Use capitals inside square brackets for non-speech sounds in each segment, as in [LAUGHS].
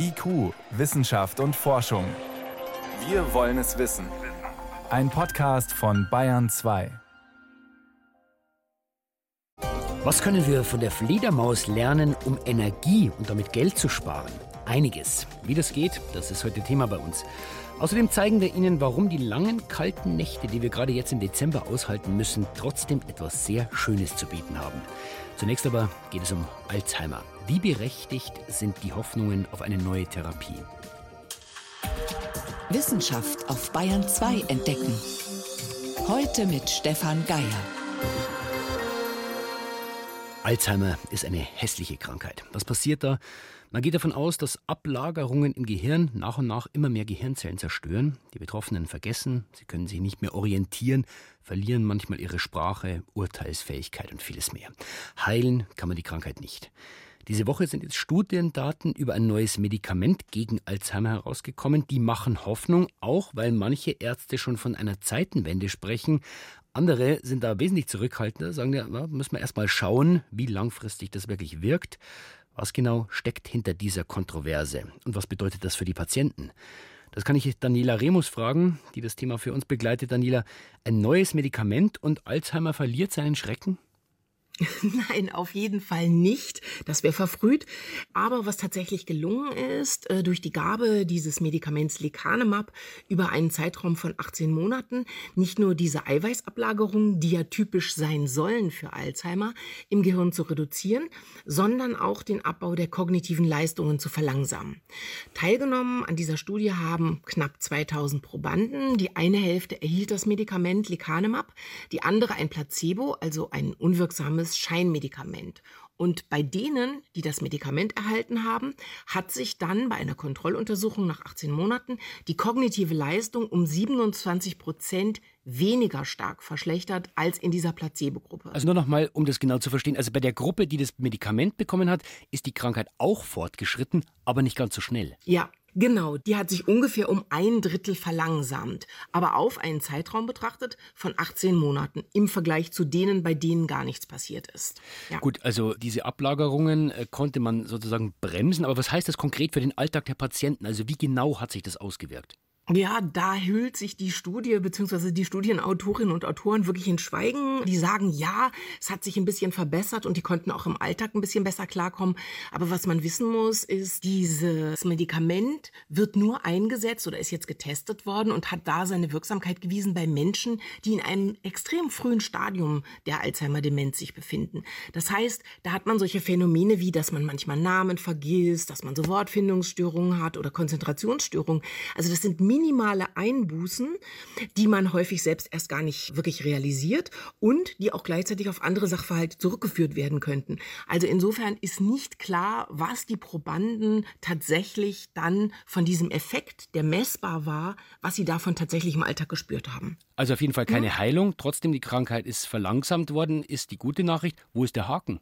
IQ, Wissenschaft und Forschung. Wir wollen es wissen. Ein Podcast von Bayern 2. Was können wir von der Fledermaus lernen, um Energie und damit Geld zu sparen? Einiges. Wie das geht, das ist heute Thema bei uns. Außerdem zeigen wir Ihnen, warum die langen, kalten Nächte, die wir gerade jetzt im Dezember aushalten müssen, trotzdem etwas sehr Schönes zu bieten haben. Zunächst aber geht es um Alzheimer. Wie berechtigt sind die Hoffnungen auf eine neue Therapie? Wissenschaft auf Bayern 2 entdecken. Heute mit Stefan Geier. Alzheimer ist eine hässliche Krankheit. Was passiert da? Man geht davon aus, dass Ablagerungen im Gehirn nach und nach immer mehr Gehirnzellen zerstören. Die Betroffenen vergessen, sie können sich nicht mehr orientieren, verlieren manchmal ihre Sprache, Urteilsfähigkeit und vieles mehr. Heilen kann man die Krankheit nicht. Diese Woche sind jetzt Studiendaten über ein neues Medikament gegen Alzheimer herausgekommen. Die machen Hoffnung, auch weil manche Ärzte schon von einer Zeitenwende sprechen. Andere sind da wesentlich zurückhaltender, sagen ja, müssen wir erst mal schauen, wie langfristig das wirklich wirkt. Was genau steckt hinter dieser Kontroverse und was bedeutet das für die Patienten? Das kann ich Daniela Remus fragen, die das Thema für uns begleitet. Daniela, ein neues Medikament und Alzheimer verliert seinen Schrecken? [LAUGHS] Nein, auf jeden Fall nicht. Das wäre verfrüht. Aber was tatsächlich gelungen ist, äh, durch die Gabe dieses Medikaments Lecanemab über einen Zeitraum von 18 Monaten, nicht nur diese Eiweißablagerungen, die ja typisch sein sollen für Alzheimer, im Gehirn zu reduzieren, sondern auch den Abbau der kognitiven Leistungen zu verlangsamen. Teilgenommen an dieser Studie haben knapp 2000 Probanden. Die eine Hälfte erhielt das Medikament Lecanemab, die andere ein Placebo, also ein unwirksames sogenanntes Scheinmedikament. Und bei denen, die das Medikament erhalten haben, hat sich dann bei einer Kontrolluntersuchung nach 18 Monaten die kognitive Leistung um 27 Prozent weniger stark verschlechtert als in dieser Placebo-Gruppe. Also nur noch mal, um das genau zu verstehen. Also bei der Gruppe, die das Medikament bekommen hat, ist die Krankheit auch fortgeschritten, aber nicht ganz so schnell. Ja, Genau, die hat sich ungefähr um ein Drittel verlangsamt, aber auf einen Zeitraum betrachtet von 18 Monaten im Vergleich zu denen, bei denen gar nichts passiert ist. Ja. Gut, also diese Ablagerungen äh, konnte man sozusagen bremsen, aber was heißt das konkret für den Alltag der Patienten? Also wie genau hat sich das ausgewirkt? Ja, da hüllt sich die Studie bzw. die Studienautorinnen und Autoren wirklich in Schweigen. Die sagen, ja, es hat sich ein bisschen verbessert und die konnten auch im Alltag ein bisschen besser klarkommen. Aber was man wissen muss, ist, dieses Medikament wird nur eingesetzt oder ist jetzt getestet worden und hat da seine Wirksamkeit gewiesen bei Menschen, die in einem extrem frühen Stadium der Alzheimer-Demenz sich befinden. Das heißt, da hat man solche Phänomene wie, dass man manchmal Namen vergisst, dass man so Wortfindungsstörungen hat oder Konzentrationsstörungen. Also das sind minimale Einbußen, die man häufig selbst erst gar nicht wirklich realisiert und die auch gleichzeitig auf andere Sachverhalte zurückgeführt werden könnten. Also insofern ist nicht klar, was die Probanden tatsächlich dann von diesem Effekt, der messbar war, was sie davon tatsächlich im Alltag gespürt haben. Also auf jeden Fall keine ja. Heilung, trotzdem die Krankheit ist verlangsamt worden, ist die gute Nachricht. Wo ist der Haken?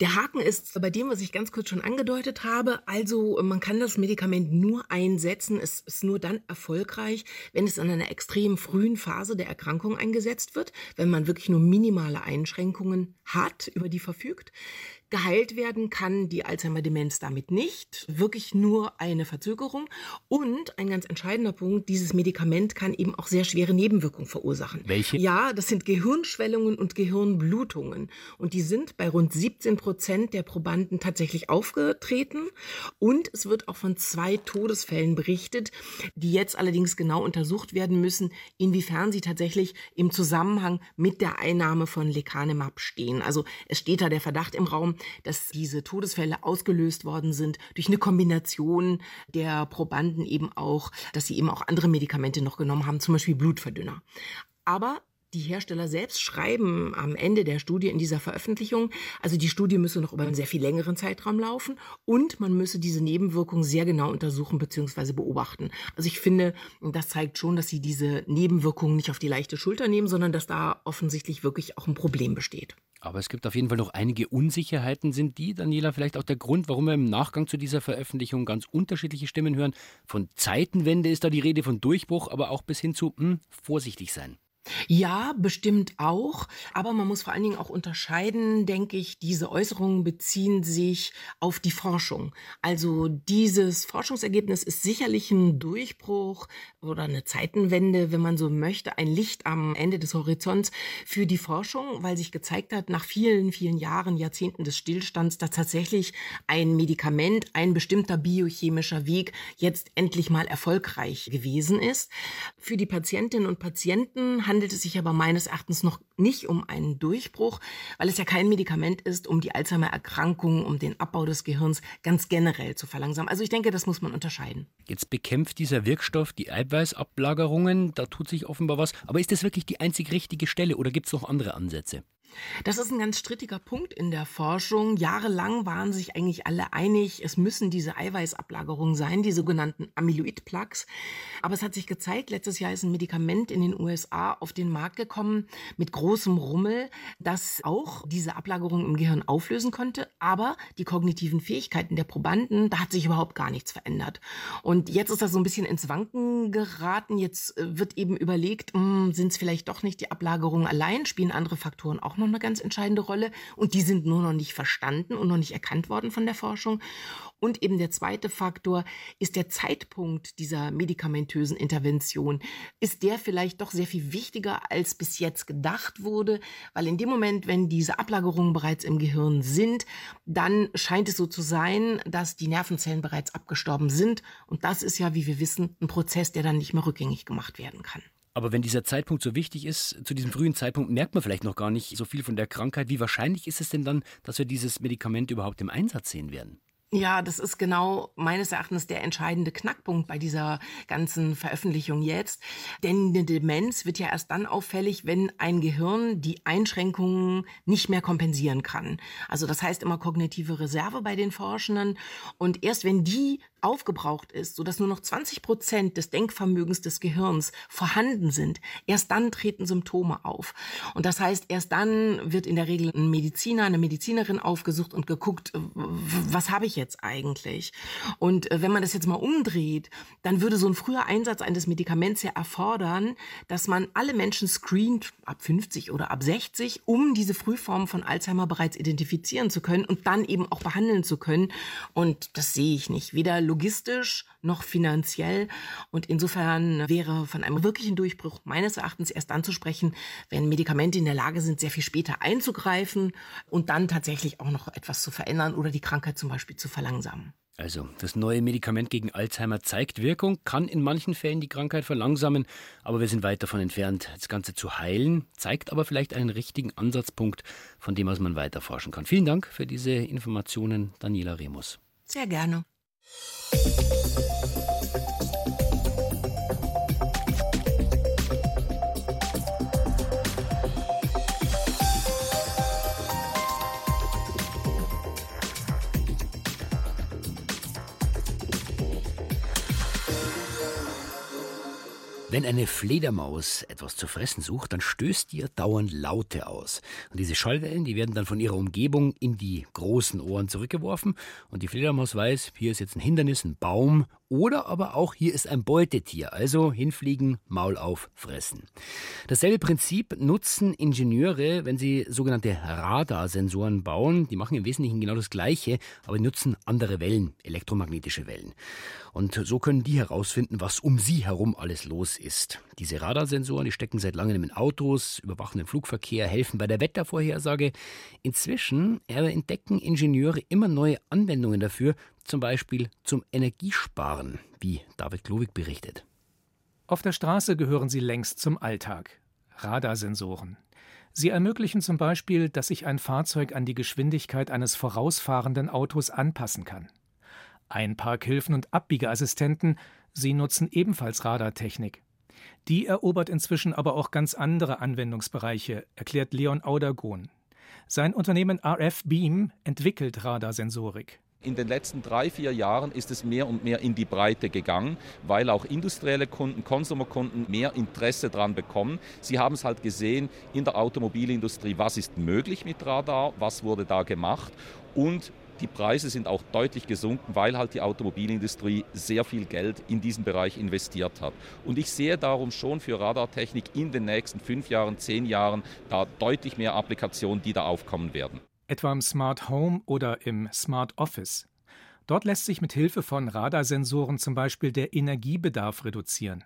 Der Haken ist bei dem, was ich ganz kurz schon angedeutet habe. Also man kann das Medikament nur einsetzen. Es ist nur dann erfolgreich, wenn es in einer extrem frühen Phase der Erkrankung eingesetzt wird, wenn man wirklich nur minimale Einschränkungen hat, über die verfügt. Geheilt werden kann die Alzheimer-Demenz damit nicht, wirklich nur eine Verzögerung. Und ein ganz entscheidender Punkt, dieses Medikament kann eben auch sehr schwere Nebenwirkungen verursachen. Welche? Ja, das sind Gehirnschwellungen und Gehirnblutungen. Und die sind bei rund 17 Prozent der Probanden tatsächlich aufgetreten. Und es wird auch von zwei Todesfällen berichtet, die jetzt allerdings genau untersucht werden müssen, inwiefern sie tatsächlich im Zusammenhang mit der Einnahme von Lecanemab stehen. Also es steht da der Verdacht im Raum, dass diese Todesfälle ausgelöst worden sind durch eine Kombination der Probanden eben auch, dass sie eben auch andere Medikamente noch genommen haben, zum Beispiel Blutverdünner. Aber die Hersteller selbst schreiben am Ende der Studie in dieser Veröffentlichung, also die Studie müsse noch über einen sehr viel längeren Zeitraum laufen und man müsse diese Nebenwirkungen sehr genau untersuchen bzw. beobachten. Also ich finde, das zeigt schon, dass sie diese Nebenwirkungen nicht auf die leichte Schulter nehmen, sondern dass da offensichtlich wirklich auch ein Problem besteht. Aber es gibt auf jeden Fall noch einige Unsicherheiten. Sind die, Daniela, vielleicht auch der Grund, warum wir im Nachgang zu dieser Veröffentlichung ganz unterschiedliche Stimmen hören? Von Zeitenwende ist da die Rede, von Durchbruch, aber auch bis hin zu mh, hm, vorsichtig sein. Ja, bestimmt auch. Aber man muss vor allen Dingen auch unterscheiden, denke ich, diese Äußerungen beziehen sich auf die Forschung. Also dieses Forschungsergebnis ist sicherlich ein Durchbruch oder eine Zeitenwende, wenn man so möchte, ein Licht am Ende des Horizonts für die Forschung, weil sich gezeigt hat, nach vielen, vielen Jahren, Jahrzehnten des Stillstands, dass tatsächlich ein Medikament, ein bestimmter biochemischer Weg jetzt endlich mal erfolgreich gewesen ist. Für die Patientinnen und Patienten handelt es sich aber meines Erachtens noch nicht um einen Durchbruch, weil es ja kein Medikament ist, um die Alzheimer-Erkrankung, um den Abbau des Gehirns ganz generell zu verlangsamen. Also ich denke, das muss man unterscheiden. Jetzt bekämpft dieser Wirkstoff die Eiweißablagerungen, da tut sich offenbar was. Aber ist das wirklich die einzig richtige Stelle oder gibt es noch andere Ansätze? Das ist ein ganz strittiger Punkt in der Forschung. Jahrelang waren sich eigentlich alle einig, es müssen diese Eiweißablagerungen sein, die sogenannten Amyloid-Plaques. Aber es hat sich gezeigt, letztes Jahr ist ein Medikament in den USA auf den Markt gekommen mit großem Rummel, das auch diese Ablagerungen im Gehirn auflösen konnte. Aber die kognitiven Fähigkeiten der Probanden, da hat sich überhaupt gar nichts verändert. Und jetzt ist das so ein bisschen ins Wanken geraten. Jetzt äh, wird eben überlegt, hm, sind es vielleicht doch nicht die Ablagerungen allein, spielen andere Faktoren auch noch eine ganz entscheidende Rolle und die sind nur noch nicht verstanden und noch nicht erkannt worden von der Forschung. Und eben der zweite Faktor ist der Zeitpunkt dieser medikamentösen Intervention. Ist der vielleicht doch sehr viel wichtiger, als bis jetzt gedacht wurde? Weil in dem Moment, wenn diese Ablagerungen bereits im Gehirn sind, dann scheint es so zu sein, dass die Nervenzellen bereits abgestorben sind. Und das ist ja, wie wir wissen, ein Prozess, der dann nicht mehr rückgängig gemacht werden kann. Aber wenn dieser Zeitpunkt so wichtig ist, zu diesem frühen Zeitpunkt merkt man vielleicht noch gar nicht so viel von der Krankheit. Wie wahrscheinlich ist es denn dann, dass wir dieses Medikament überhaupt im Einsatz sehen werden? Ja, das ist genau meines Erachtens der entscheidende Knackpunkt bei dieser ganzen Veröffentlichung jetzt. Denn eine Demenz wird ja erst dann auffällig, wenn ein Gehirn die Einschränkungen nicht mehr kompensieren kann. Also das heißt immer kognitive Reserve bei den Forschenden. Und erst wenn die aufgebraucht ist, sodass nur noch 20 Prozent des Denkvermögens des Gehirns vorhanden sind, erst dann treten Symptome auf. Und das heißt, erst dann wird in der Regel ein Mediziner, eine Medizinerin aufgesucht und geguckt, was habe ich jetzt eigentlich? Und äh, wenn man das jetzt mal umdreht, dann würde so ein früher Einsatz eines Medikaments ja erfordern, dass man alle Menschen screent, ab 50 oder ab 60, um diese Frühform von Alzheimer bereits identifizieren zu können und dann eben auch behandeln zu können. Und das sehe ich nicht. Weder logistisch noch finanziell. Und insofern wäre von einem wirklichen Durchbruch meines Erachtens erst dann zu sprechen, wenn Medikamente in der Lage sind, sehr viel später einzugreifen und dann tatsächlich auch noch etwas zu verändern oder die Krankheit zum Beispiel zu verlangsamen. Also, das neue Medikament gegen Alzheimer zeigt Wirkung, kann in manchen Fällen die Krankheit verlangsamen, aber wir sind weit davon entfernt, das Ganze zu heilen, zeigt aber vielleicht einen richtigen Ansatzpunkt, von dem aus man weiter forschen kann. Vielen Dank für diese Informationen, Daniela Remus. Sehr gerne. Thank you. Wenn eine Fledermaus etwas zu fressen sucht, dann stößt ihr dauernd Laute aus. Und diese Schallwellen, die werden dann von ihrer Umgebung in die großen Ohren zurückgeworfen. Und die Fledermaus weiß, hier ist jetzt ein Hindernis, ein Baum oder aber auch hier ist ein Beutetier, also hinfliegen, Maul auf, fressen. Dasselbe Prinzip nutzen Ingenieure, wenn sie sogenannte Radarsensoren bauen. Die machen im Wesentlichen genau das Gleiche, aber nutzen andere Wellen, elektromagnetische Wellen. Und so können die herausfinden, was um sie herum alles los ist. Diese Radarsensoren, die stecken seit langem in Autos, überwachen den Flugverkehr, helfen bei der Wettervorhersage. Inzwischen entdecken Ingenieure immer neue Anwendungen dafür, zum Beispiel zum Energiesparen, wie David Glowig berichtet. Auf der Straße gehören sie längst zum Alltag. Radarsensoren. Sie ermöglichen zum Beispiel, dass sich ein Fahrzeug an die Geschwindigkeit eines vorausfahrenden Autos anpassen kann. Einparkhilfen und Abbiegeassistenten, sie nutzen ebenfalls Radartechnik. Die erobert inzwischen aber auch ganz andere Anwendungsbereiche, erklärt Leon Audergohn. Sein Unternehmen RF Beam entwickelt Radarsensorik. In den letzten drei, vier Jahren ist es mehr und mehr in die Breite gegangen, weil auch industrielle Kunden, Konsumerkunden mehr Interesse daran bekommen. Sie haben es halt gesehen in der Automobilindustrie, was ist möglich mit Radar, was wurde da gemacht und Die Preise sind auch deutlich gesunken, weil halt die Automobilindustrie sehr viel Geld in diesen Bereich investiert hat. Und ich sehe darum schon für Radartechnik in den nächsten fünf Jahren, zehn Jahren da deutlich mehr Applikationen, die da aufkommen werden. Etwa im Smart Home oder im Smart Office. Dort lässt sich mit Hilfe von Radarsensoren zum Beispiel der Energiebedarf reduzieren.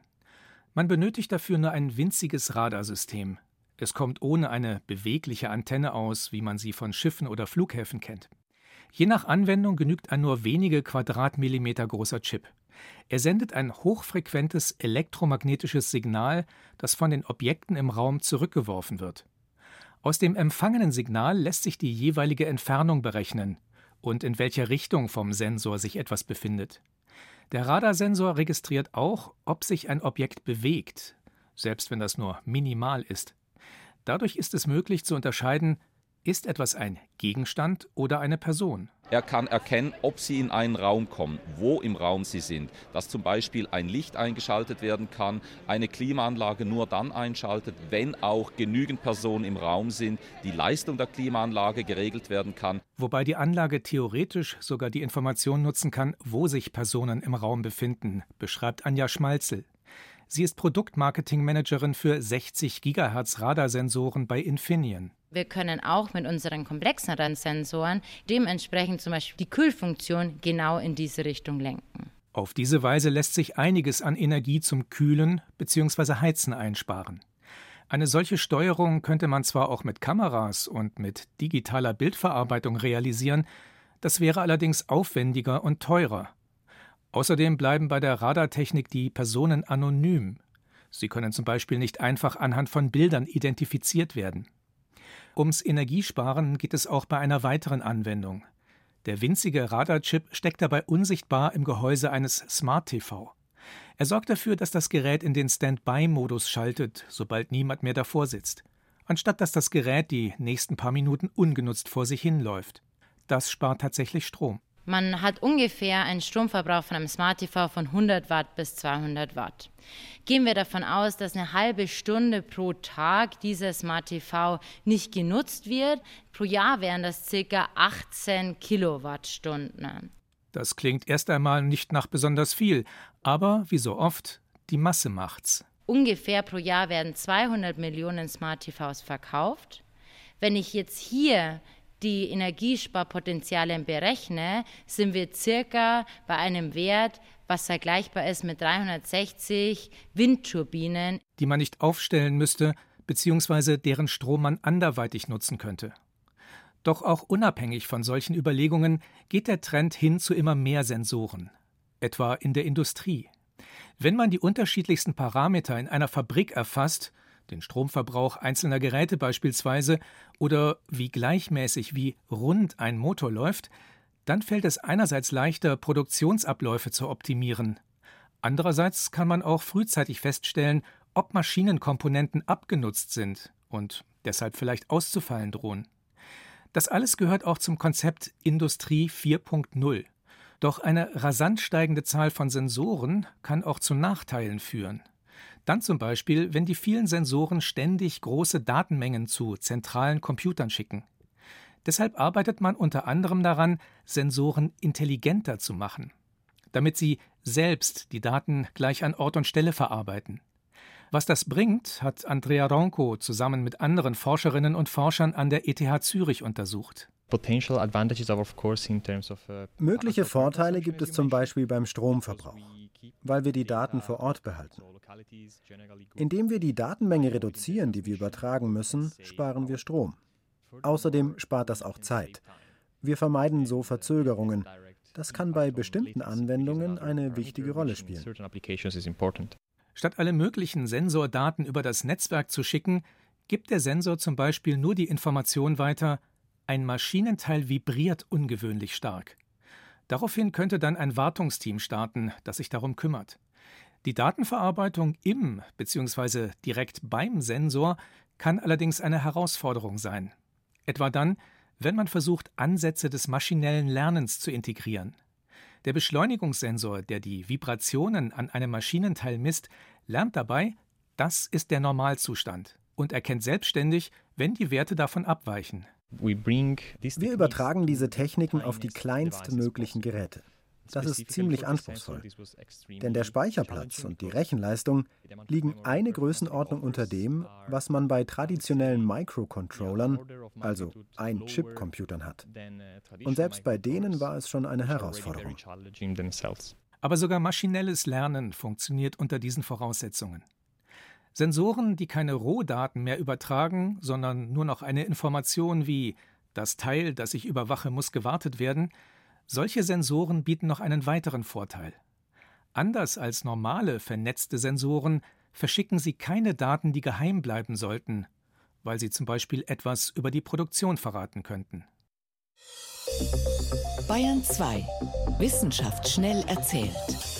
Man benötigt dafür nur ein winziges Radarsystem. Es kommt ohne eine bewegliche Antenne aus, wie man sie von Schiffen oder Flughäfen kennt. Je nach Anwendung genügt ein nur wenige Quadratmillimeter großer Chip. Er sendet ein hochfrequentes elektromagnetisches Signal, das von den Objekten im Raum zurückgeworfen wird. Aus dem empfangenen Signal lässt sich die jeweilige Entfernung berechnen und in welcher Richtung vom Sensor sich etwas befindet. Der Radarsensor registriert auch, ob sich ein Objekt bewegt, selbst wenn das nur minimal ist. Dadurch ist es möglich zu unterscheiden, ist etwas ein Gegenstand oder eine Person? Er kann erkennen, ob Sie in einen Raum kommen, wo im Raum Sie sind. Dass zum Beispiel ein Licht eingeschaltet werden kann, eine Klimaanlage nur dann einschaltet, wenn auch genügend Personen im Raum sind, die Leistung der Klimaanlage geregelt werden kann. Wobei die Anlage theoretisch sogar die Information nutzen kann, wo sich Personen im Raum befinden, beschreibt Anja Schmalzel. Sie ist Produktmarketingmanagerin für 60 GHz Radarsensoren bei Infineon. Wir können auch mit unseren komplexeren Sensoren dementsprechend zum Beispiel die Kühlfunktion genau in diese Richtung lenken. Auf diese Weise lässt sich einiges an Energie zum Kühlen bzw. Heizen einsparen. Eine solche Steuerung könnte man zwar auch mit Kameras und mit digitaler Bildverarbeitung realisieren, das wäre allerdings aufwendiger und teurer. Außerdem bleiben bei der Radartechnik die Personen anonym. Sie können zum Beispiel nicht einfach anhand von Bildern identifiziert werden. Ums Energiesparen geht es auch bei einer weiteren Anwendung. Der winzige Radarchip steckt dabei unsichtbar im Gehäuse eines Smart TV. Er sorgt dafür, dass das Gerät in den Standby-Modus schaltet, sobald niemand mehr davor sitzt, anstatt dass das Gerät die nächsten paar Minuten ungenutzt vor sich hinläuft. Das spart tatsächlich Strom. Man hat ungefähr einen Stromverbrauch von einem Smart TV von 100 Watt bis 200 Watt. Gehen wir davon aus, dass eine halbe Stunde pro Tag dieser Smart TV nicht genutzt wird, pro Jahr wären das ca. 18 Kilowattstunden. Das klingt erst einmal nicht nach besonders viel, aber wie so oft, die Masse macht's. Ungefähr pro Jahr werden 200 Millionen Smart TVs verkauft. Wenn ich jetzt hier die Energiesparpotenziale berechne, sind wir circa bei einem Wert, was vergleichbar ist mit 360 Windturbinen. Die man nicht aufstellen müsste, beziehungsweise deren Strom man anderweitig nutzen könnte. Doch auch unabhängig von solchen Überlegungen geht der Trend hin zu immer mehr Sensoren, etwa in der Industrie. Wenn man die unterschiedlichsten Parameter in einer Fabrik erfasst, den Stromverbrauch einzelner Geräte beispielsweise, oder wie gleichmäßig, wie rund ein Motor läuft, dann fällt es einerseits leichter, Produktionsabläufe zu optimieren. Andererseits kann man auch frühzeitig feststellen, ob Maschinenkomponenten abgenutzt sind und deshalb vielleicht auszufallen drohen. Das alles gehört auch zum Konzept Industrie 4.0. Doch eine rasant steigende Zahl von Sensoren kann auch zu Nachteilen führen. Dann zum Beispiel, wenn die vielen Sensoren ständig große Datenmengen zu zentralen Computern schicken. Deshalb arbeitet man unter anderem daran, Sensoren intelligenter zu machen, damit sie selbst die Daten gleich an Ort und Stelle verarbeiten. Was das bringt, hat Andrea Ronco zusammen mit anderen Forscherinnen und Forschern an der ETH Zürich untersucht. Uh, Mögliche Vorteile gibt es zum Beispiel beim Stromverbrauch, weil wir die Daten vor Ort behalten. Indem wir die Datenmenge reduzieren, die wir übertragen müssen, sparen wir Strom. Außerdem spart das auch Zeit. Wir vermeiden so Verzögerungen. Das kann bei bestimmten Anwendungen eine wichtige Rolle spielen. Statt alle möglichen Sensordaten über das Netzwerk zu schicken, gibt der Sensor zum Beispiel nur die Information weiter, ein Maschinenteil vibriert ungewöhnlich stark. Daraufhin könnte dann ein Wartungsteam starten, das sich darum kümmert. Die Datenverarbeitung im bzw. direkt beim Sensor kann allerdings eine Herausforderung sein. Etwa dann, wenn man versucht, Ansätze des maschinellen Lernens zu integrieren. Der Beschleunigungssensor, der die Vibrationen an einem Maschinenteil misst, lernt dabei, das ist der Normalzustand und erkennt selbstständig, wenn die Werte davon abweichen. Wir übertragen diese Techniken auf die kleinstmöglichen Geräte. Das ist ziemlich anspruchsvoll. Denn der Speicherplatz und die Rechenleistung liegen eine Größenordnung unter dem, was man bei traditionellen Microcontrollern, also Ein-Chip-Computern hat. Und selbst bei denen war es schon eine Herausforderung. Aber sogar maschinelles Lernen funktioniert unter diesen Voraussetzungen. Sensoren, die keine Rohdaten mehr übertragen, sondern nur noch eine Information wie das Teil, das ich überwache, muss gewartet werden, solche Sensoren bieten noch einen weiteren Vorteil. Anders als normale vernetzte Sensoren verschicken sie keine Daten, die geheim bleiben sollten, weil sie zum Beispiel etwas über die Produktion verraten könnten. Bayern 2. Wissenschaft schnell erzählt.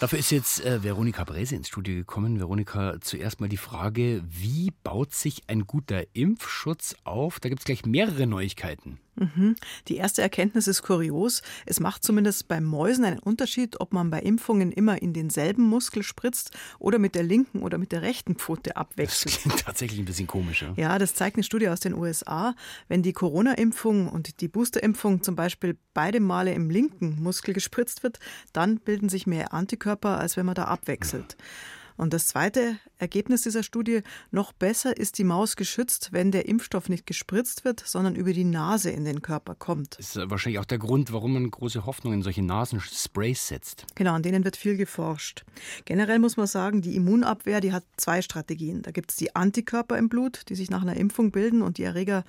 Dafür ist jetzt äh, Veronika Brese ins Studio gekommen. Veronika, zuerst mal die Frage, wie baut sich ein guter Impfschutz auf? Da gibt es gleich mehrere Neuigkeiten. Mhm. Die erste Erkenntnis ist kurios. Es macht zumindest bei Mäusen einen Unterschied, ob man bei Impfungen immer in denselben Muskel spritzt oder mit der linken oder mit der rechten Pfote abwechselt. Das klingt tatsächlich ein bisschen komisch. Ja, ja das zeigt eine Studie aus den USA. Wenn die Corona-Impfung und die Booster-Impfung zum Beispiel beide Male im linken Muskel gespritzt wird, dann bilden sich mehr Antikörper, als wenn man da abwechselt. Und das zweite Ergebnis dieser Studie, noch besser ist die Maus geschützt, wenn der Impfstoff nicht gespritzt wird, sondern über die Nase in den Körper kommt. Das ist wahrscheinlich auch der Grund, warum man große Hoffnung in solche Nasensprays setzt. Genau, an denen wird viel geforscht. Generell muss man sagen, die Immunabwehr, die hat zwei Strategien. Da gibt es die Antikörper im Blut, die sich nach einer Impfung bilden und die Erreger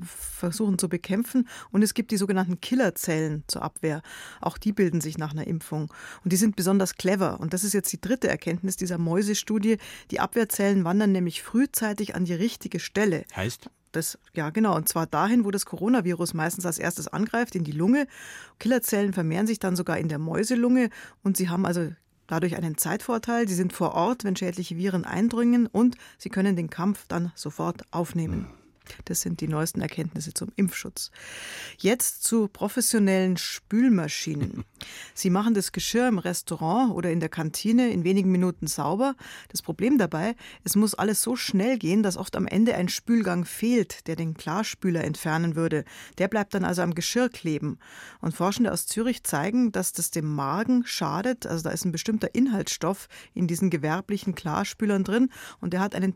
versuchen zu bekämpfen. Und es gibt die sogenannten Killerzellen zur Abwehr. Auch die bilden sich nach einer Impfung. Und die sind besonders clever. Und das ist jetzt die dritte Erkenntnis dieser Mäusestudie. Die Abwehrzellen wandern nämlich frühzeitig an die richtige Stelle. Heißt? Das, ja, genau. Und zwar dahin, wo das Coronavirus meistens als erstes angreift, in die Lunge. Killerzellen vermehren sich dann sogar in der Mäuselunge und sie haben also dadurch einen Zeitvorteil. Sie sind vor Ort, wenn schädliche Viren eindringen und sie können den Kampf dann sofort aufnehmen. Das sind die neuesten Erkenntnisse zum Impfschutz. Jetzt zu professionellen Spülmaschinen. [LAUGHS] Sie machen das Geschirr im Restaurant oder in der Kantine in wenigen Minuten sauber. Das Problem dabei, es muss alles so schnell gehen, dass oft am Ende ein Spülgang fehlt, der den Klarspüler entfernen würde. Der bleibt dann also am Geschirr kleben. Und Forschende aus Zürich zeigen, dass das dem Magen schadet. Also da ist ein bestimmter Inhaltsstoff in diesen gewerblichen Klarspülern drin und der hat einen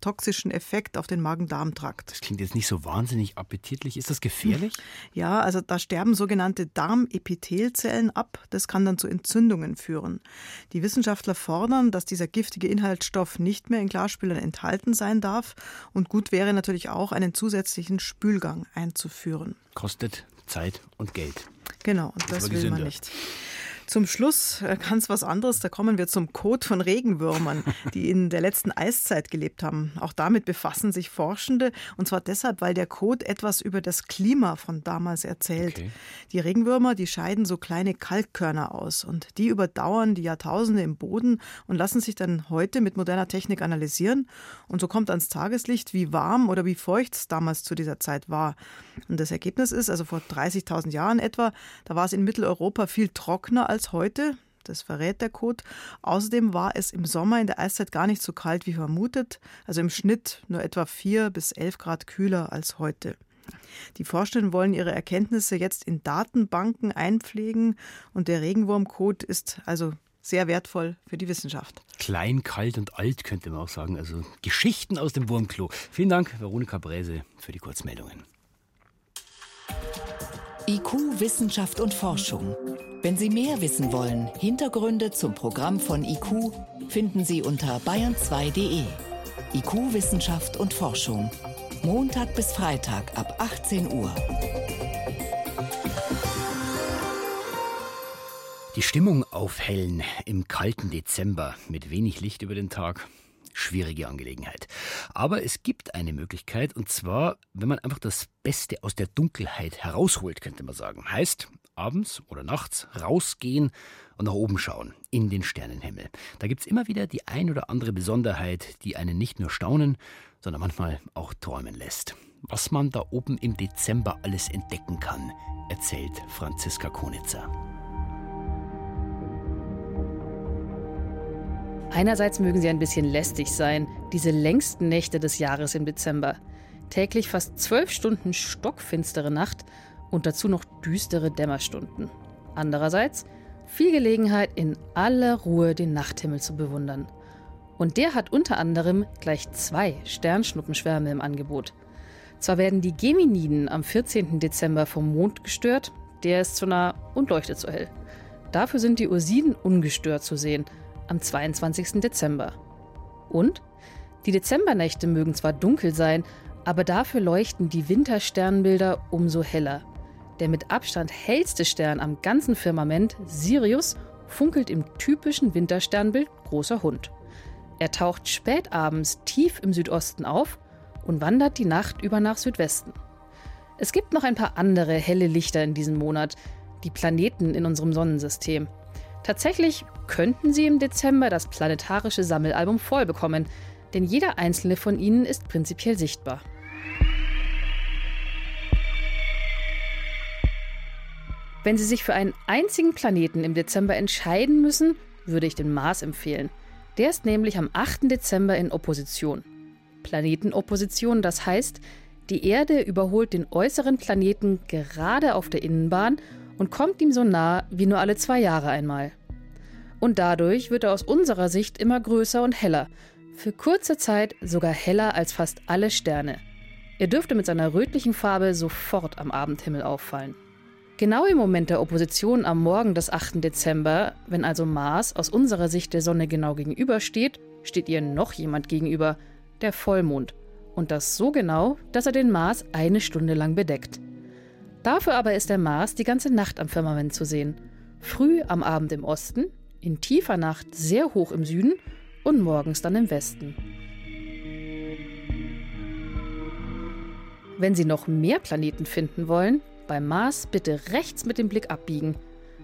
toxischen Effekt auf den Magen-Darm-Trakt. Magen-Darm-Trakt. Das klingt jetzt nicht so wahnsinnig appetitlich. Ist das gefährlich? [LAUGHS] Ja, also da sterben sogenannte Darmepithelzellen ab. Das kann dann zu Entzündungen führen. Die Wissenschaftler fordern, dass dieser giftige Inhaltsstoff nicht mehr in Glasspülern enthalten sein darf. Und gut wäre natürlich auch, einen zusätzlichen Spülgang einzuführen. Kostet Zeit und Geld. Genau, und das, das will man nicht. Zum Schluss äh, ganz was anderes. Da kommen wir zum Kot von Regenwürmern, [LAUGHS] die in der letzten Eiszeit gelebt haben. Auch damit befassen sich Forschende. Und zwar deshalb, weil der Kot etwas über das Klima von damals erzählt. Okay. Die Regenwürmer, die scheiden so kleine Kalkkörner aus. Und die überdauern die Jahrtausende im Boden und lassen sich dann heute mit moderner Technik analysieren. Und so kommt ans Tageslicht, wie warm oder wie feucht es damals zu dieser Zeit war. Und das Ergebnis ist, also vor 30.000 Jahren etwa, da war es in Mitteleuropa viel trockener als als heute. Das verrät der Code. Außerdem war es im Sommer in der Eiszeit gar nicht so kalt wie vermutet. Also im Schnitt nur etwa 4 bis 11 Grad kühler als heute. Die Forschenden wollen ihre Erkenntnisse jetzt in Datenbanken einpflegen und der Regenwurmcode ist also sehr wertvoll für die Wissenschaft. Klein, kalt und alt könnte man auch sagen. Also Geschichten aus dem Wurmklo. Vielen Dank, Veronika Bräse, für die Kurzmeldungen. IQ, Wissenschaft und Forschung. Wenn Sie mehr wissen wollen, Hintergründe zum Programm von IQ finden Sie unter bayern2.de. IQ, Wissenschaft und Forschung. Montag bis Freitag ab 18 Uhr. Die Stimmung aufhellen im kalten Dezember mit wenig Licht über den Tag schwierige Angelegenheit. Aber es gibt eine Möglichkeit, und zwar, wenn man einfach das Beste aus der Dunkelheit herausholt, könnte man sagen. Heißt, abends oder nachts rausgehen und nach oben schauen, in den Sternenhimmel. Da gibt es immer wieder die ein oder andere Besonderheit, die einen nicht nur staunen, sondern manchmal auch träumen lässt. Was man da oben im Dezember alles entdecken kann, erzählt Franziska Konitzer. Einerseits mögen sie ein bisschen lästig sein, diese längsten Nächte des Jahres im Dezember. täglich fast zwölf Stunden stockfinstere Nacht und dazu noch düstere Dämmerstunden. Andererseits viel Gelegenheit, in aller Ruhe den Nachthimmel zu bewundern. Und der hat unter anderem gleich zwei Sternschnuppenschwärme im Angebot. Zwar werden die Geminiden am 14. Dezember vom Mond gestört, der ist zu nah und leuchtet so hell. Dafür sind die Ursiden ungestört zu sehen, am 22. Dezember. Und? Die Dezembernächte mögen zwar dunkel sein, aber dafür leuchten die Wintersternbilder umso heller. Der mit Abstand hellste Stern am ganzen Firmament, Sirius, funkelt im typischen Wintersternbild großer Hund. Er taucht spät abends tief im Südosten auf und wandert die Nacht über nach Südwesten. Es gibt noch ein paar andere helle Lichter in diesem Monat, die Planeten in unserem Sonnensystem. Tatsächlich könnten sie im Dezember das planetarische Sammelalbum voll bekommen, denn jeder einzelne von ihnen ist prinzipiell sichtbar. Wenn Sie sich für einen einzigen Planeten im Dezember entscheiden müssen, würde ich den Mars empfehlen. Der ist nämlich am 8. Dezember in Opposition. Planetenopposition, das heißt, die Erde überholt den äußeren Planeten gerade auf der Innenbahn und kommt ihm so nah wie nur alle zwei Jahre einmal. Und dadurch wird er aus unserer Sicht immer größer und heller, für kurze Zeit sogar heller als fast alle Sterne. Er dürfte mit seiner rötlichen Farbe sofort am Abendhimmel auffallen. Genau im Moment der Opposition am Morgen des 8. Dezember, wenn also Mars aus unserer Sicht der Sonne genau gegenübersteht, steht ihr noch jemand gegenüber, der Vollmond. Und das so genau, dass er den Mars eine Stunde lang bedeckt. Dafür aber ist der Mars die ganze Nacht am Firmament zu sehen. Früh am Abend im Osten, in tiefer Nacht sehr hoch im Süden und morgens dann im Westen. Wenn Sie noch mehr Planeten finden wollen, beim Mars bitte rechts mit dem Blick abbiegen.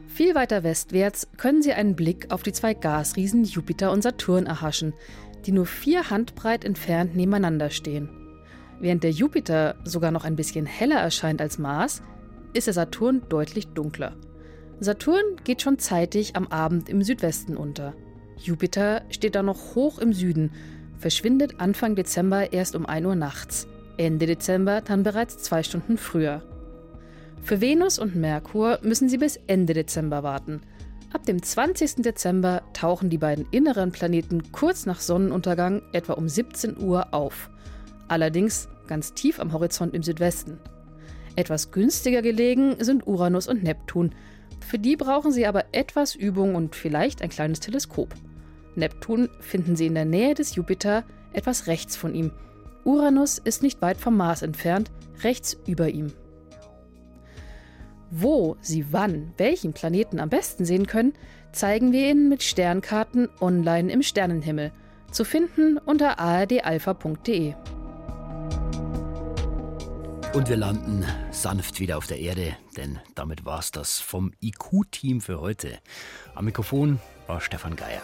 Viel weiter westwärts können Sie einen Blick auf die zwei Gasriesen Jupiter und Saturn erhaschen, die nur vier Handbreit entfernt nebeneinander stehen. Während der Jupiter sogar noch ein bisschen heller erscheint als Mars, ist der Saturn deutlich dunkler. Saturn geht schon zeitig am Abend im Südwesten unter. Jupiter steht da noch hoch im Süden, verschwindet Anfang Dezember erst um 1 Uhr nachts, Ende Dezember dann bereits zwei Stunden früher. Für Venus und Merkur müssen sie bis Ende Dezember warten. Ab dem 20. Dezember tauchen die beiden inneren Planeten kurz nach Sonnenuntergang etwa um 17 Uhr auf. Allerdings ganz tief am Horizont im Südwesten. Etwas günstiger gelegen sind Uranus und Neptun. Für die brauchen sie aber etwas Übung und vielleicht ein kleines Teleskop. Neptun finden sie in der Nähe des Jupiter, etwas rechts von ihm. Uranus ist nicht weit vom Mars entfernt, rechts über ihm. Wo Sie wann welchen Planeten am besten sehen können, zeigen wir Ihnen mit Sternkarten online im Sternenhimmel. Zu finden unter ardalpha.de. Und wir landen sanft wieder auf der Erde, denn damit war es das vom IQ-Team für heute. Am Mikrofon war Stefan Geier.